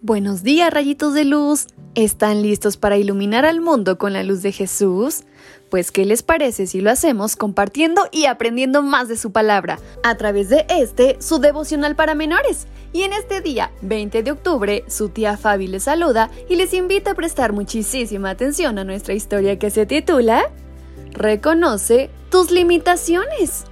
Buenos días, rayitos de luz. ¿Están listos para iluminar al mundo con la luz de Jesús? Pues, ¿qué les parece si lo hacemos compartiendo y aprendiendo más de su palabra a través de este, su devocional para menores? Y en este día, 20 de octubre, su tía Fabi les saluda y les invita a prestar muchísima atención a nuestra historia que se titula Reconoce tus limitaciones.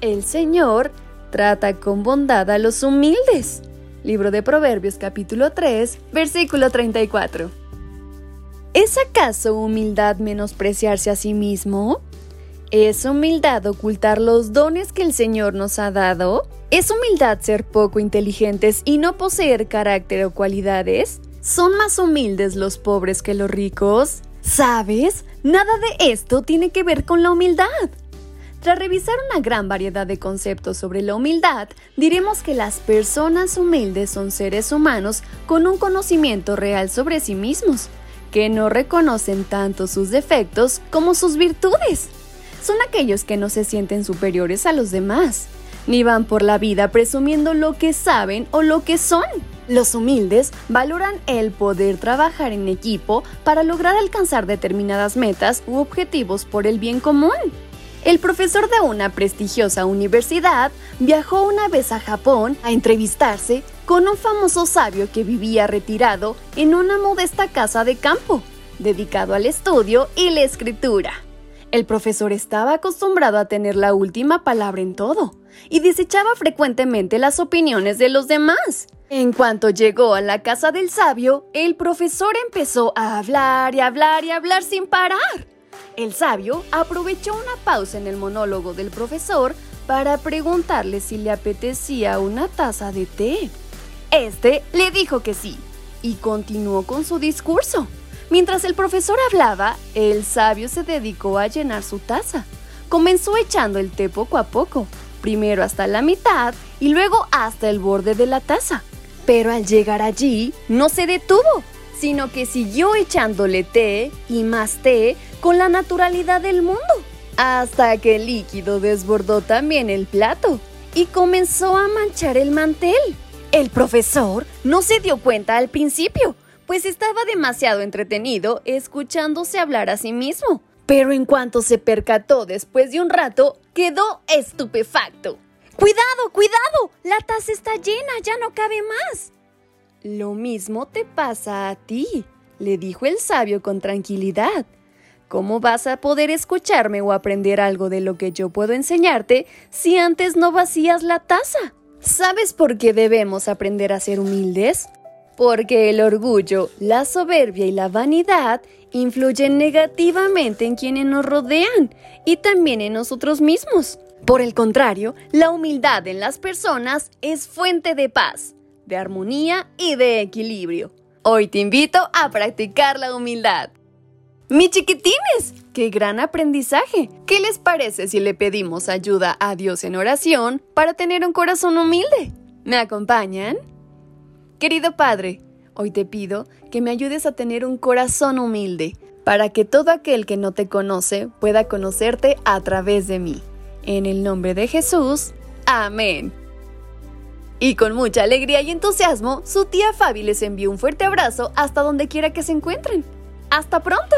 El Señor Trata con bondad a los humildes. Libro de Proverbios capítulo 3, versículo 34. ¿Es acaso humildad menospreciarse a sí mismo? ¿Es humildad ocultar los dones que el Señor nos ha dado? ¿Es humildad ser poco inteligentes y no poseer carácter o cualidades? ¿Son más humildes los pobres que los ricos? ¿Sabes? Nada de esto tiene que ver con la humildad. Tras revisar una gran variedad de conceptos sobre la humildad, diremos que las personas humildes son seres humanos con un conocimiento real sobre sí mismos, que no reconocen tanto sus defectos como sus virtudes. Son aquellos que no se sienten superiores a los demás, ni van por la vida presumiendo lo que saben o lo que son. Los humildes valoran el poder trabajar en equipo para lograr alcanzar determinadas metas u objetivos por el bien común. El profesor de una prestigiosa universidad viajó una vez a Japón a entrevistarse con un famoso sabio que vivía retirado en una modesta casa de campo, dedicado al estudio y la escritura. El profesor estaba acostumbrado a tener la última palabra en todo y desechaba frecuentemente las opiniones de los demás. En cuanto llegó a la casa del sabio, el profesor empezó a hablar y hablar y hablar sin parar. El sabio aprovechó una pausa en el monólogo del profesor para preguntarle si le apetecía una taza de té. Este le dijo que sí y continuó con su discurso. Mientras el profesor hablaba, el sabio se dedicó a llenar su taza. Comenzó echando el té poco a poco, primero hasta la mitad y luego hasta el borde de la taza. Pero al llegar allí, no se detuvo sino que siguió echándole té y más té con la naturalidad del mundo, hasta que el líquido desbordó también el plato y comenzó a manchar el mantel. El profesor no se dio cuenta al principio, pues estaba demasiado entretenido escuchándose hablar a sí mismo. Pero en cuanto se percató después de un rato, quedó estupefacto. ¡Cuidado, cuidado! La taza está llena, ya no cabe más. Lo mismo te pasa a ti, le dijo el sabio con tranquilidad. ¿Cómo vas a poder escucharme o aprender algo de lo que yo puedo enseñarte si antes no vacías la taza? ¿Sabes por qué debemos aprender a ser humildes? Porque el orgullo, la soberbia y la vanidad influyen negativamente en quienes nos rodean y también en nosotros mismos. Por el contrario, la humildad en las personas es fuente de paz de armonía y de equilibrio. Hoy te invito a practicar la humildad. ¡Mi chiquitines! ¡Qué gran aprendizaje! ¿Qué les parece si le pedimos ayuda a Dios en oración para tener un corazón humilde? ¿Me acompañan? Querido Padre, hoy te pido que me ayudes a tener un corazón humilde para que todo aquel que no te conoce pueda conocerte a través de mí. En el nombre de Jesús. Amén. Y con mucha alegría y entusiasmo, su tía Fabi les envió un fuerte abrazo hasta donde quiera que se encuentren. ¡Hasta pronto!